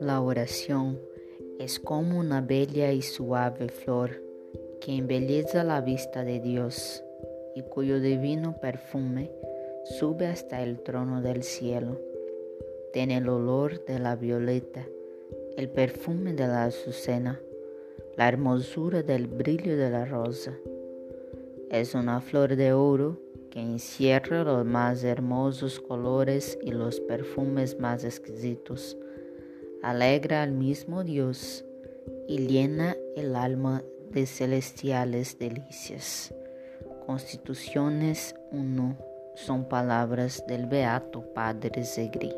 La oración es como una bella y suave flor que embelleza la vista de Dios y cuyo divino perfume sube hasta el trono del cielo. Tiene el olor de la violeta, el perfume de la azucena, la hermosura del brillo de la rosa. Es una flor de oro que encierra los más hermosos colores y los perfumes más exquisitos alegra al mismo Dios y llena el alma de celestiales delicias. Constituciones 1 son palabras del Beato Padre Zegri.